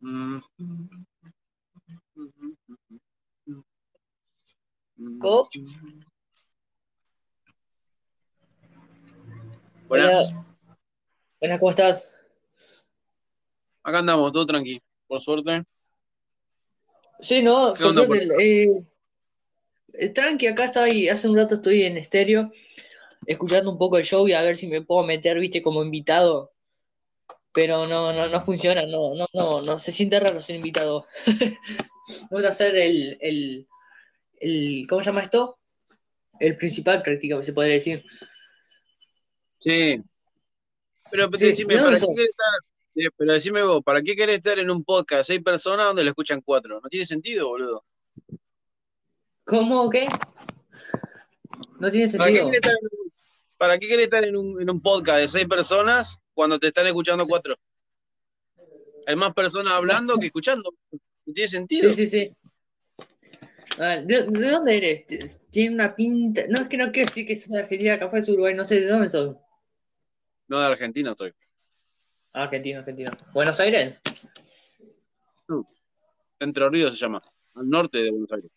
¿Cómo? Buenas. Buenas, ¿cómo estás? Acá andamos, todo tranquilo, por suerte. Sí, no, ¿Qué por onda, suerte, eh, eh, tranqui, acá estoy, hace un rato estoy en estéreo, escuchando un poco el show y a ver si me puedo meter, viste, como invitado, pero no, no, no funciona, no, no, no, no, se siente raro ser invitado. Vamos a hacer el, el, el, ¿cómo se llama esto? El principal prácticamente, se podría decir. Sí. Pero Sí, decime, ¿de ¿para qué querés estar? Pero decime vos, ¿para qué querés estar en un podcast seis personas donde lo escuchan cuatro? No tiene sentido, boludo. ¿Cómo o qué? No tiene ¿Para qué sentido. querés estar en un, para qué querés estar en un, en un podcast de seis personas cuando te están escuchando cuatro? Hay más personas hablando que escuchando. No tiene sentido. Sí, sí, sí. ¿de, de dónde eres? Tiene una pinta. No es que no quiero decir que sos de Argentina, capaz es Uruguay, no sé de dónde sos. No de Argentina estoy. Ah, argentino, argentino. ¿Buenos Aires? Entre Ríos se llama. Al norte de Buenos Aires.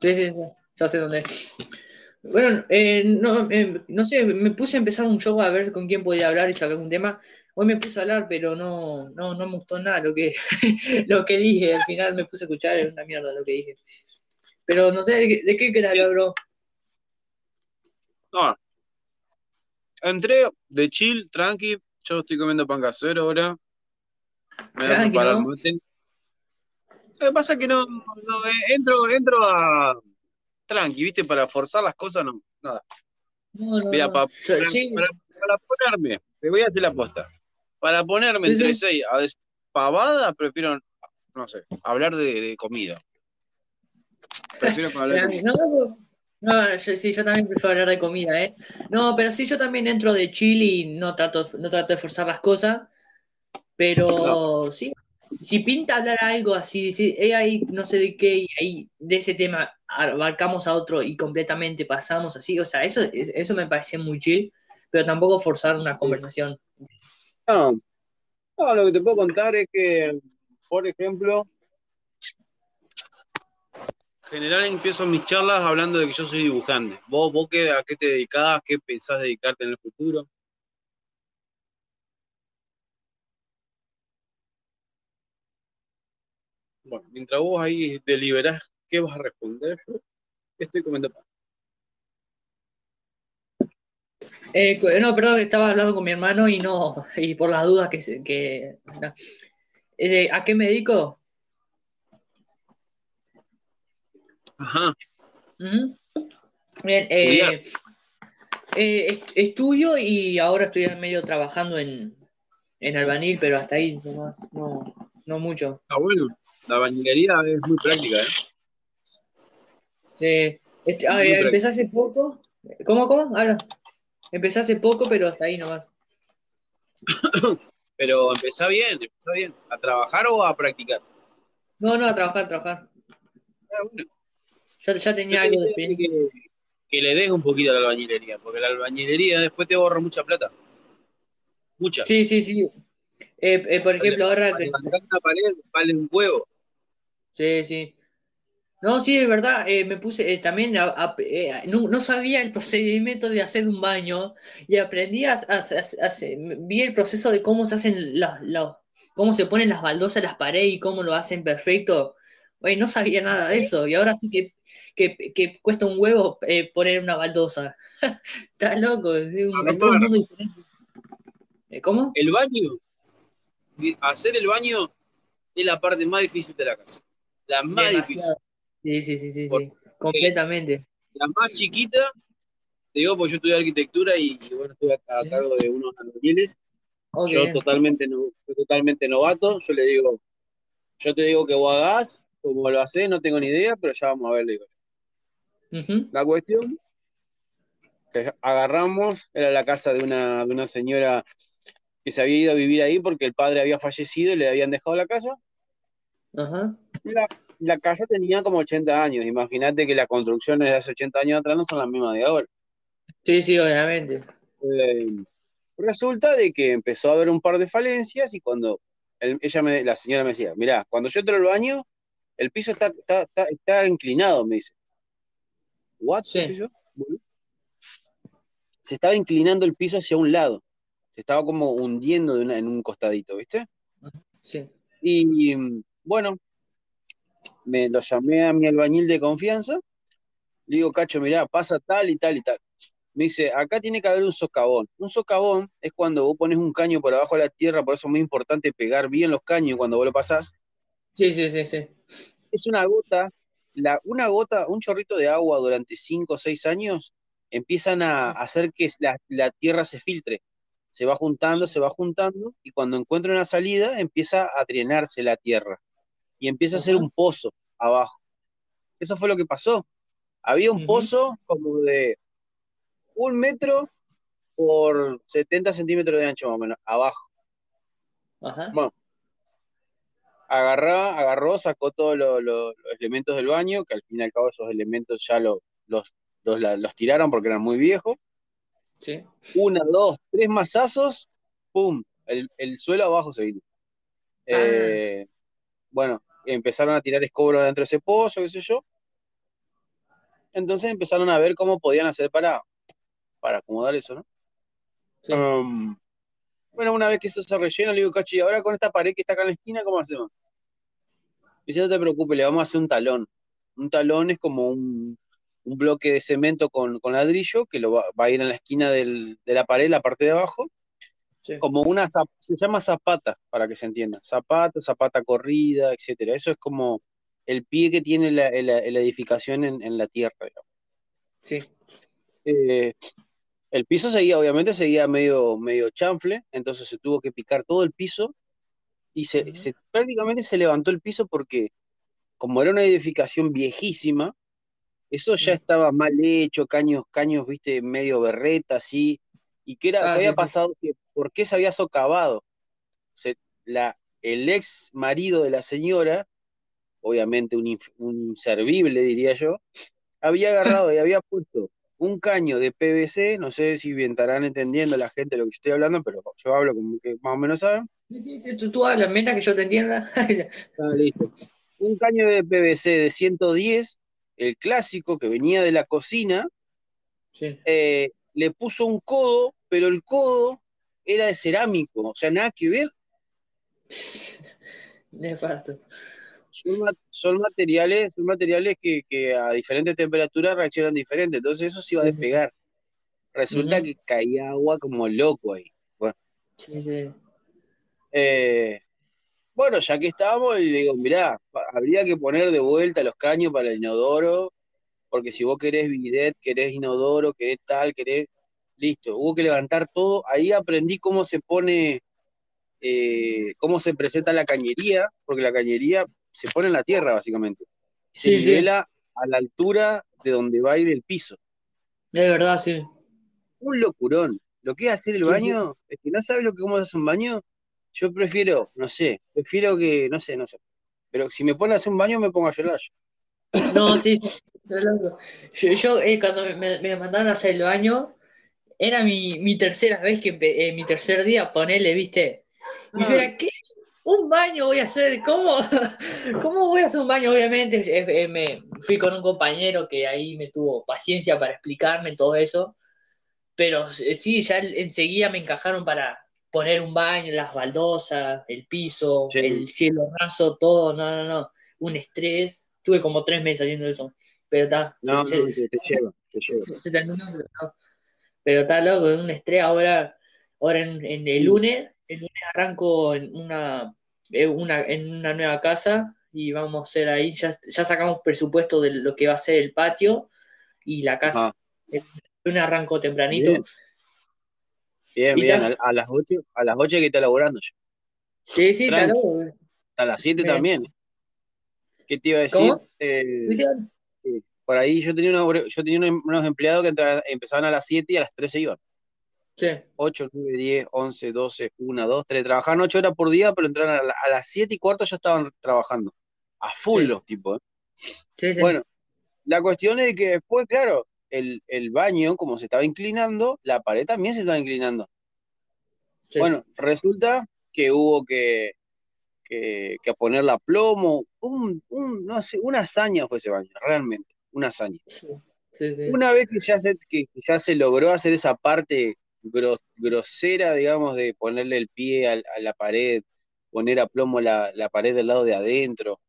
Sí, sí, sí. Ya sé dónde es. Bueno, eh, no, eh, no sé, me puse a empezar un show a ver con quién podía hablar y sacar un tema. Hoy me puse a hablar, pero no, no, no me gustó nada lo que, lo que dije. Al final me puse a escuchar, es una mierda lo que dije. Pero no sé, ¿de, qué- de qué querés hablar, bro? No. Entré de chill, tranqui. Yo estoy comiendo pan casero ahora. Me voy a preparar ¿no? Lo que pasa es que no, no, eh, entro, entro a tranqui, ¿viste? Para forzar las cosas, no, nada. No, no, Mira, para, sí, para- para ponerme, te voy a hacer la aposta. Para ponerme Sí, entre sí. seis a decir pavada, prefiero, no sé, hablar de, de comida. Prefiero hablar de comida. No, yo, sí, yo también prefiero hablar de comida, ¿eh? No, pero sí, yo también entro de chill y no trato, no trato de forzar las cosas, No, pero sí, si pinta hablar algo así, si eh, ahí no sé de qué, y ahí de ese tema abarcamos a otro y completamente pasamos así, o sea, eso, es- eso me parece muy chill, pero tampoco forzar una conversación. No, no, lo que te puedo contar es que, por ejemplo, en general empiezo mis charlas hablando de que yo soy dibujante. ¿Vos, vos qué, a qué te dedicás? ¿Qué pensás dedicarte en el futuro? Bueno, mientras vos ahí deliberás qué vas a responder, yo estoy comiendo pan. Eh, no, perdón, estaba hablando con mi hermano y no, y por las dudas que, se- que no. Eh, ¿a qué me dedico? Ajá. Bien, eh, eh, est- estudio y ahora estoy medio trabajando en, en albanil, pero hasta ahí nomás, no, no mucho. Ah, bueno, la bañilería es muy práctica, ¿eh? Sí. Este, ah, eh, empecé hace poco. ¿Cómo, cómo? Habla. Empecé hace poco, pero hasta ahí nomás. Pero empezá bien, empezá bien. ¿A trabajar o a practicar? No, no, a trabajar, a trabajar. Ah, bueno. Ya, tenía te algo de experiencia. que, que le des un poquito a la albañilería, porque la albañilería después te ahorra mucha plata. Mucha. Sí, sí, sí. Eh, eh, por ejemplo, ahora Para que... una pared vale un huevo. Sí, sí. No, sí, de verdad, eh, me puse eh, también, a- a- eh, no, no sabía el procedimiento de hacer un baño y aprendí a, vi el proceso de cómo se hacen los, los- cómo se ponen las baldosas en las paredes y cómo lo hacen perfecto. No sabía nada de eso y ahora sí que, que, que cuesta un huevo poner una baldosa. Está loco, es un, es todo un mundo diferente. ¿Cómo? el baño, hacer el baño es la parte más difícil de la casa. La más difícil. Sí, sí, sí, sí, Porque sí, completamente. la más chiquita, te digo porque yo estudié arquitectura y, y bueno, estuve a, cargo de unos albañiles. Ok. Yo totalmente, no, totalmente novato, yo le digo, yo te digo que vos hagás, como lo hacés, no tengo ni idea, pero ya vamos a ver, le digo. Ujú. La cuestión, que agarramos, era la casa de una, de una señora que se había ido a vivir ahí porque el padre había fallecido y le habían dejado la casa. Ajá. La, la casa tenía como 80 años, imagínate que las construcciones de hace 80 años atrás no son las mismas de ahora. Sí, sí, obviamente. Eh, resulta de que empezó a haber un par de falencias y cuando ella me, la señora me decía, mirá, cuando yo entro al baño, el piso está, está, está, inclinado, me dice. ¿What? Sí. Se estaba inclinando el piso hacia un lado. Se estaba como hundiendo en un costadito, ¿viste? Sí. Y bueno, me lo llamé a mi albañil de confianza. Le digo, Cacho, mirá, pasa tal y tal y tal. Me dice, acá tiene que haber un socavón. Un socavón es cuando vos pones un caño por abajo de la tierra, por eso es muy importante pegar bien los caños cuando vos lo pasás. Sí, sí, sí, sí. Es una gota, la, una gota, un chorrito de agua durante 5 o 6 años empiezan a hacer que la, tierra se filtre. Se va juntando, se va juntando, y cuando encuentra una salida, empieza a drenarse la tierra. Y empieza a ser un pozo abajo. Eso fue lo que pasó. Había un pozo como de un metro por 70 centímetros de ancho más o menos, abajo. Ajá. Bueno, agarró, agarró, sacó todos los, elementos del baño, que al fin y al cabo esos elementos ya los, los, tiraron porque eran muy viejos. Sí. Una, dos, tres mazazos, ¡pum! El, suelo abajo se vino. Ah. Eh, bueno, empezaron a tirar escombros dentro de ese pozo, qué sé yo. Entonces empezaron a ver cómo podían hacer para, para acomodar eso, ¿no? Um, bueno, una vez que eso se rellena, le digo, Cachi, ahora con esta pared que está acá en la esquina, ¿cómo hacemos? Dice, no te preocupes, le vamos a hacer un talón. Un talón es como un, bloque de cemento con, ladrillo que lo va, a ir en la esquina de la pared, la parte de abajo. Como una, se llama zapata, para que se entienda. Zapata, zapata corrida, etcétera. Eso es como el pie que tiene la, edificación en, la tierra, digamos. Sí. Eh, el piso seguía, obviamente, seguía medio, medio chanfle, entonces se tuvo que picar todo el piso y se, prácticamente se levantó el piso porque, como era una edificación viejísima, eso ya estaba mal hecho, caños, caños, viste, medio berreta, así, y que era, ah, había pasado, que, ¿por qué se había socavado? la, el ex marido de la señora, obviamente un, un inservible, diría yo, había agarrado y había puesto un caño de PVC, no sé si estarán entendiendo la gente lo que estoy hablando, pero yo hablo como que más o menos saben. Sí, sí, tú, hablas, menos que yo te entienda. ah, listo. Un caño de PVC de 110, el clásico que venía de la cocina, eh, le puso un codo, pero el codo era de cerámico, o sea, nada que ver. Nefasto son, materiales, son materiales que, a diferentes temperaturas reaccionan diferente, entonces eso se iba a despegar. Resulta que caía agua como loco ahí. Bueno, sí, sí. Eh, bueno, ya que estábamos, le digo, mirá, habría que poner de vuelta los caños para el inodoro, porque si vos querés bidet, querés inodoro, querés tal, querés, listo, hubo que levantar todo, ahí aprendí cómo se pone, eh, cómo se presenta la cañería, porque la cañería se pone en la tierra, básicamente. Se nivela a la altura de donde va a ir el piso. De verdad, sí. Un locurón. Lo que es hacer el baño, es que no sabe lo que cómo se hace un baño. Yo prefiero, no sé, prefiero que, no sé, no sé. Pero si me pone a hacer un baño, me pongo a llorar. No, sí, Yo, yo eh, cuando me, mandaron a hacer el baño, era mi, tercera vez que eh, mi tercer día ponerle, viste. Y yo ah. era, ¿qué? un baño voy a hacer, ¿cómo, cómo voy a hacer un baño? Obviamente eh, me fui con un compañero que ahí me tuvo paciencia para explicarme todo eso, pero eh, sí, ya enseguida me encajaron para poner un baño, las baldosas, el piso, el cielo raso, todo, no, no, no, un estrés, tuve como tres meses haciendo eso, pero está, no, se, no, te lleva, te lleva. Se, terminó, pero está loco, un estrés. Ahora, ahora en, en el lunes el lunes arranco en una, una, en una nueva casa y vamos a hacer ahí, ya, ya sacamos presupuesto de lo que va a ser el patio y la casa. El lunes arranco tempranito. Bien, bien, A, las 8, a las 8 que está laburando ya. Sí, sí, claro. A las 7 también. ¿Qué te iba a decir? Eh, por ahí yo tenía, yo tenía unos empleados que empezaban a las 7 y a las 3 se iban. Sí. 8, 9, 10, 11, 12, 1, 2, 3. Trabajaban 8 horas por día, pero entraron a, las 7 y cuarto ya estaban trabajando. A full los tipos. ¿eh? Bueno, la cuestión es que después, claro, el, baño, como se estaba inclinando, la pared también se estaba inclinando. Bueno, resulta que hubo que, que, a ponerle a plomo. Un, no sé, una hazaña fue ese baño, realmente, una hazaña. Una vez que ya, se, que ya se logró hacer esa parte grosera, digamos, de ponerle el pie a, la pared, poner a plomo la, la, pared del lado de adentro,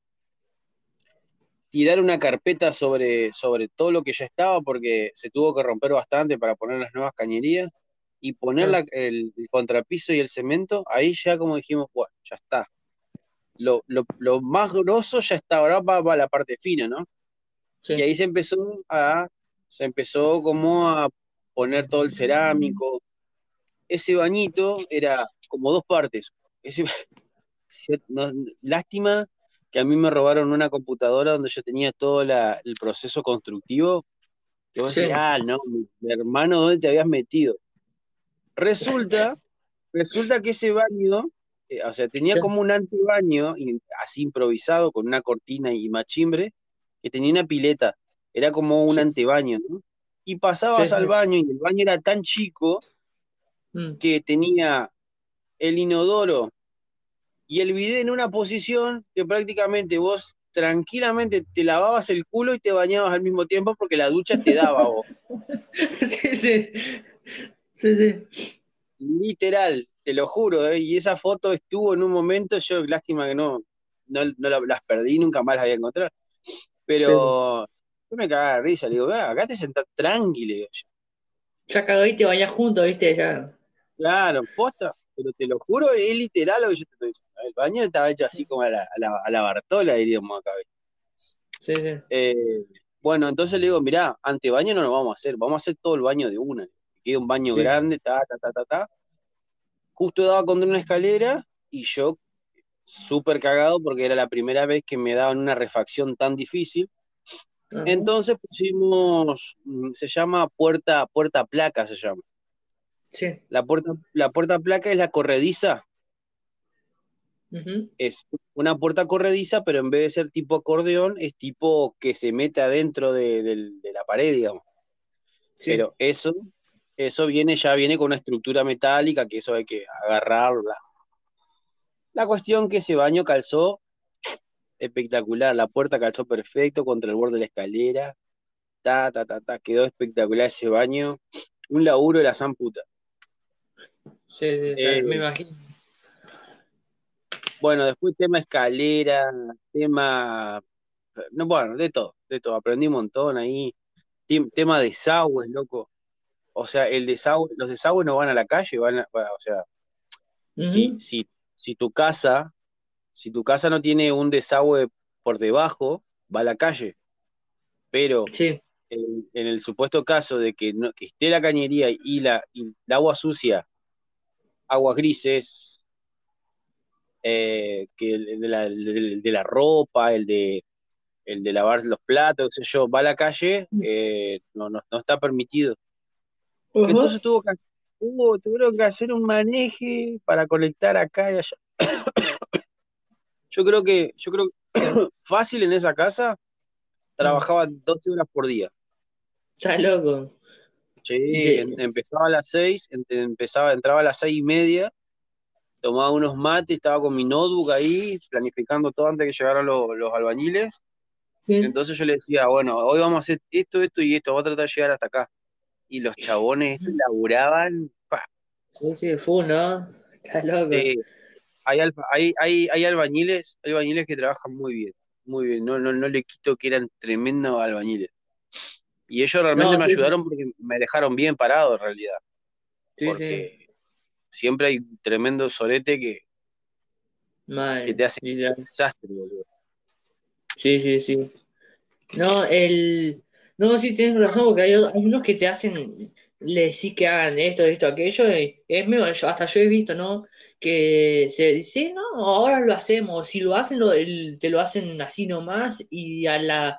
tirar una carpeta sobre, sobre todo lo que ya estaba, porque se tuvo que romper bastante para poner las nuevas cañerías, y poner el, contrapiso y el cemento, ahí ya como dijimos, bueno, ya está. Lo, más grosso ya está, ahora va, a la parte fina, ¿no? Y ahí se empezó a, se empezó como a poner todo el cerámico. Ese bañito era como dos partes. lástima que a mí me robaron una computadora donde yo tenía todo el proceso constructivo. Que vos decís, ah, no, mi hermano, ¿dónde te habías metido? Resulta, resulta que ese baño, eh, o sea, tenía como un antibaño, así improvisado, con una cortina y machimbre, que tenía una pileta. Era como un antebaño, ¿no? Y pasabas al baño y el baño era tan chico mm. que tenía el inodoro y el bidet en una posición que prácticamente vos tranquilamente te lavabas el culo y te bañabas al mismo tiempo porque la ducha te daba vos. Sí, sí. Sí, sí. Literal, te lo juro, ¿eh? y esa foto estuvo en un momento, yo lástima que no, no, las perdí, nunca más las voy a encontrar. Pero yo me cagaba de risa, le digo, acá te sentás tranquilo. Ya cagó y te bañas juntos, viste, ya. Claro, posta, pero te lo juro, es literal lo que yo te estoy diciendo. El baño estaba hecho así como a la, a la, Bartola, diríamos acá. Sí, sí. Eh, bueno, entonces le digo, mirá, ante baño no lo vamos a hacer, vamos a hacer todo el baño de una queda un baño grande, ta, ta, ta, ta, ta. Justo daba contra una escalera y yo súper cagado porque era la primera vez que me daban una refacción tan difícil. Entonces pusimos, mm, se llama puerta, puerta placa, se llama. Sí. La puerta, la puerta placa es la corrediza. Es una puerta corrediza, pero en vez de ser tipo acordeón, es tipo que se mete adentro de, la pared, digamos. Pero eso eso viene, ya viene con una estructura metálica, que eso hay que agarrarla. La cuestión que ese baño calzó espectacular, la puerta calzó perfecto contra el borde de la escalera, ta, ta, ta, ta, quedó espectacular ese baño, un laburo de la san puta. Sí, sí, me eh, imagino. Bueno, después tema escalera, tema, no, bueno, de todo, de todo, aprendí un montón ahí, tema desagües, loco, o sea, el desagüe, los desagües no van a la calle, van o sea, si, tu casa, si tu casa no tiene un desagüe por debajo, va a la calle. Pero en, el supuesto caso de que, no, esté la cañería y la, agua sucia, aguas grises, eh, que el de, la, de, la, ropa, el de el de lavar los platos, qué sé yo, va a la calle, eh, no, no, está permitido. Entonces tuvo que, tuvieron que hacer un maneje para conectar acá y allá. yo creo que, yo creo fácil en esa casa trabajaba 12 horas por día. Está loco. Sí, empezaba a las 6, empezaba, entraba a las seis y media, tomaba unos mates, estaba con mi notebook ahí, planificando todo antes que llegaran los, albañiles. Entonces yo le decía, bueno, hoy vamos a hacer esto, esto y esto, vamos a tratar de llegar hasta acá y los chabones laburaban. Sí, sí, fue, ¿no? Está loco. Hay, hay, hay, hay, albañiles, hay albañiles que trabajan muy bien, muy bien. No, no, no le quito que eran tremendos albañiles. Y ellos realmente me ayudaron porque me dejaron bien parado en realidad. porque siempre hay tremendo sorete que, que te hace un desastre, boludo. Sí, sí, sí. No, el, no, sí, tienes razón, porque hay, unos que te hacen, le decís que hagan esto, esto, aquello, y es medio, hasta yo he visto, ¿no? Que se dice, no, ahora lo hacemos, si lo hacen, lo, te lo hacen así nomás, y a las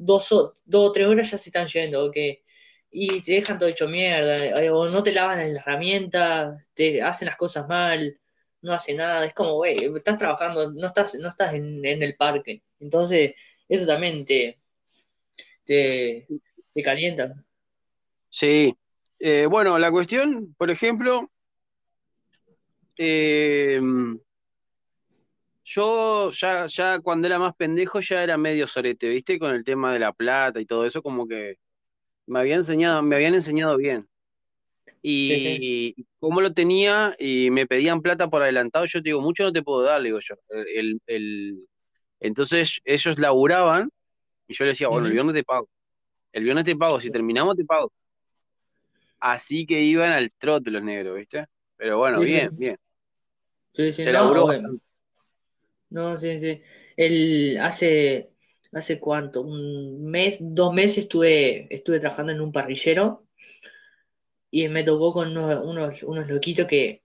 dos o, dos o tres horas ya se están yendo, que y te dejan todo hecho mierda, eh, o no te lavan la herramienta, te hacen las cosas mal, no hacen nada, es como, güey, estás trabajando, no estás, no estás en, en el parque, entonces eso también te te, calienta. Sí. Eh, bueno, la cuestión, por ejemplo, eh, Yo ya, ya cuando era más pendejo ya era medio sorete, ¿viste? Con el tema de la plata y todo eso, como que me habían enseñado, me habían enseñado bien. Y, como lo tenía y me pedían plata por adelantado, yo te digo, mucho no te puedo dar, digo yo. El, el, entonces ellos laburaban y yo les decía, bueno, el viernes te pago. El viernes te pago, si terminamos te pago. Así que iban al trote los negros, ¿viste? Pero bueno, bien, bien. Se laburó no, sí, sí. El, hace, hace cuánto, un mes, dos meses estuve, estuve trabajando en un parrillero y me tocó con unos, unos, loquitos que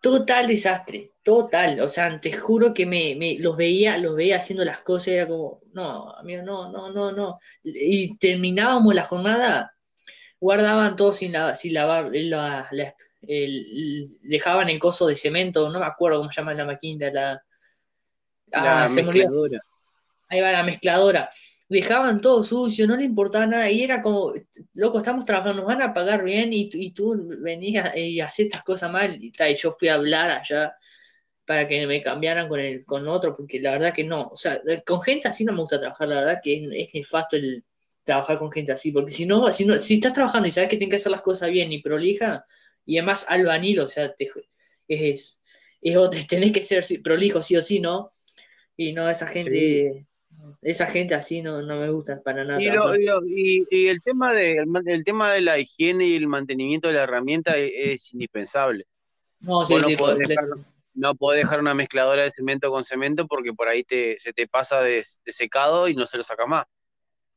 total desastre, total, o sea, te juro que me, los veía, los veía haciendo las cosas, era como, no, amigo, no, no, no, no. Y terminábamos la jornada, guardaban todo sin, sin lavar, dejaban el coso de cemento, no me acuerdo cómo se llama la máquina, la, Ah, se murió. Ahí va la mezcladora. Dejaban todo sucio, no le importaba nada. Y era como, loco, estamos trabajando, nos van a pagar bien y, y tú venías y hacías estas cosas mal. Y, y yo fui a hablar allá para que me cambiaran con el con otro, porque la verdad que no. O sea, con gente así no me gusta trabajar, la verdad que es, nefasto el trabajar con gente así, porque si no, si no, si estás trabajando y sabes que tienes que hacer las cosas bien y prolija, y además albanil, o sea, te, es, es, tenés que ser prolijo sí o sí, ¿no? Y no, esa gente, esa gente así no, no me gusta para nada. Y, y, el, tema de, el, tema de la higiene y el mantenimiento de la herramienta es, indispensable. No, sí, no, podés dejar, una mezcladora de cemento con cemento porque por ahí te, se te pasa de, secado y no se lo saca más.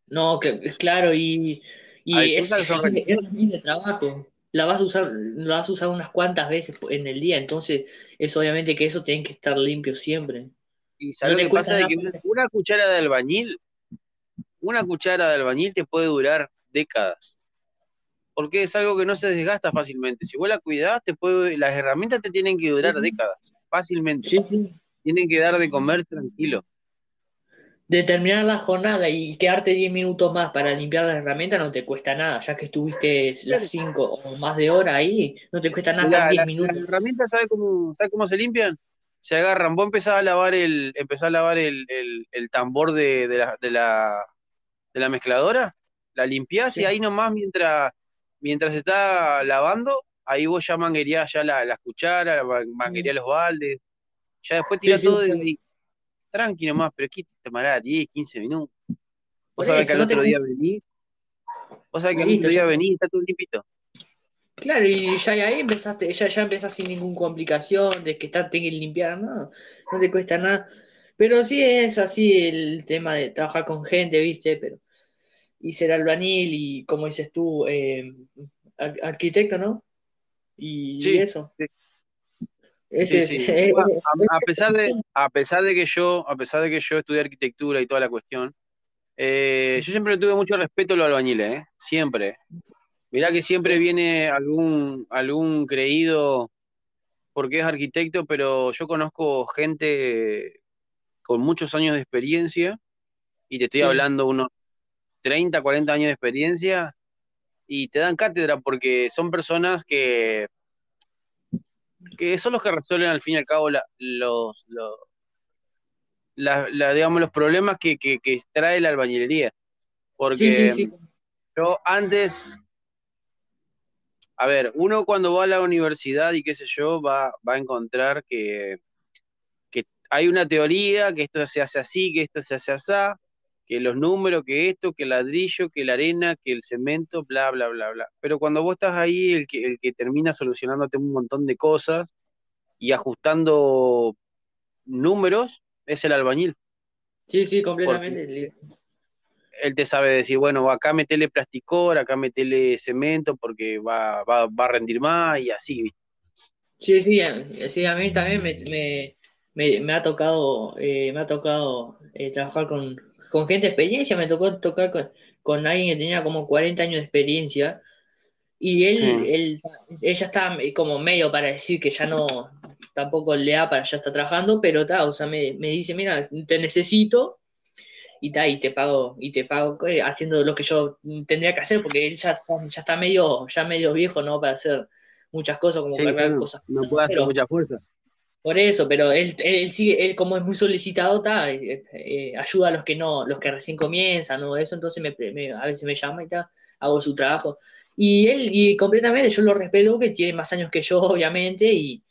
No, claro, y, y es, es, de trabajo. La vas a usar, la vas a usar unas cuantas veces en el día, entonces es obviamente que eso tiene que estar limpio siempre. Y sabes lo que pasa de que una, cuchara de albañil, una cuchara de albañil te puede durar décadas. Porque es algo que no se desgasta fácilmente. Si vos la cuidás, te puede, las herramientas te tienen que durar décadas, fácilmente. Tienen que dar de comer tranquilo. Determinar la jornada y quedarte 10 minutos más para limpiar las herramientas no te cuesta nada, ya que estuviste las 5 o más de hora ahí, no te cuesta nada 10 minutos. ¿Las herramientas sabe cómo, sabe cómo se limpian? Se agarran. Vos empezás a lavar el, empezás a lavar el, tambor de, la, de, la, de la mezcladora, la limpiás y ahí nomás mientras, mientras se está lavando, ahí vos ya manguerías ya la, las cucharas, manguerías los baldes, ya después tirás todo de ahí. Tranqui nomás, pero aquí te tomará 10, 15 minutos. Vos sabés que al otro día venís, vos sabés que al otro día venís, está todo limpito. Claro, y ya ahí empezaste, ya, ya empezás sin ninguna complicación de que tenga que limpiar, no, no te cuesta nada. Pero sí es así el tema de trabajar con gente, ¿viste? Pero, y ser albañil y, como dices tú, eh, arquitecto, ¿no? Y, eso. a, pesar de, a pesar de que yo, a pesar de que yo estudié arquitectura y toda la cuestión, eh, yo siempre tuve mucho respeto a los albañiles, ¿eh? Siempre. Mirá que siempre viene algún, algún creído porque es arquitecto, pero yo conozco gente con muchos años de experiencia, y te estoy hablando unos 30, 40 años de experiencia, y te dan cátedra porque son personas que, que son los que resuelven al fin y al cabo los, los digamos, los problemas que, que, trae la albañilería. Porque yo antes a ver, uno cuando va a la universidad y qué sé yo, va, va a encontrar que, que, hay una teoría, que esto se hace así, que esto se hace así, que los números, que esto, que el ladrillo, que la arena, que el cemento, bla, bla, bla, bla. Pero cuando vos estás ahí, el que, el que termina solucionándote un montón de cosas y ajustando números es el albañil. Sí, sí, completamente él te sabe decir, bueno, acá metele plasticor, acá metele cemento porque va, va, va a rendir más y así. Sí, sí, sí, a mí también me, me, me, ha tocado, eh, me ha tocado eh, trabajar con, con, gente de experiencia, me tocó tocar con, con, alguien que tenía como 40 años de experiencia y él, mm. él, ella está como medio para decir que ya no, tampoco le da para ya está trabajando, pero está, o sea, me, me dice, mira, te necesito y, ta, y te pago, y te pago eh, haciendo lo que yo tendría que hacer, porque él ya, ya está medio, ya medio viejo, ¿no? Para hacer muchas cosas, como cargar cosas. No puede hacer mucha fuerza. Por eso, pero él, él sigue, él como es muy solicitado, está, eh, eh, ayuda a los que no, los que recién comienzan, ¿no? Eso, entonces me, me- a veces me llama y tal, hago su trabajo. Y él, y completamente, yo lo respeto que tiene más años que yo, obviamente, y,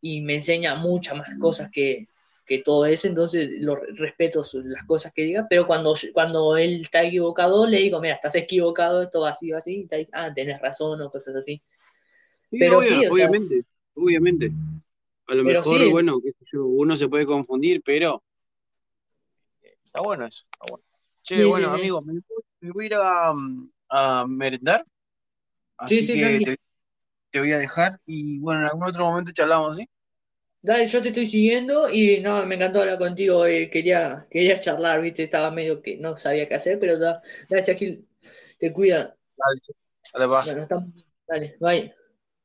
y me enseña muchas más cosas que, que todo eso, entonces lo respeto su- las cosas que diga, pero cuando, cuando él está equivocado, le digo, mira, estás equivocado, esto va así, va así, y está, ah, tenés razón, o cosas así. Sí, Pero obvia- sí, o sea, obviamente, obviamente. A lo mejor, sí, bueno, qué sé yo, uno se puede confundir, pero está bueno eso, está bueno. Che, sí, bueno, sí, amigo, me, me voy a ir a, a merendar, sí, así sí, que te, te voy a dejar y bueno, en algún otro momento charlamos, ¿sí? Dale, yo te estoy siguiendo y no, me encantó hablar contigo, eh, quería, quería charlar, viste, estaba medio que no sabía qué hacer, pero da- gracias, Gil, te cuida. Dale. Dale, va. Bueno, estamos, dale, bye.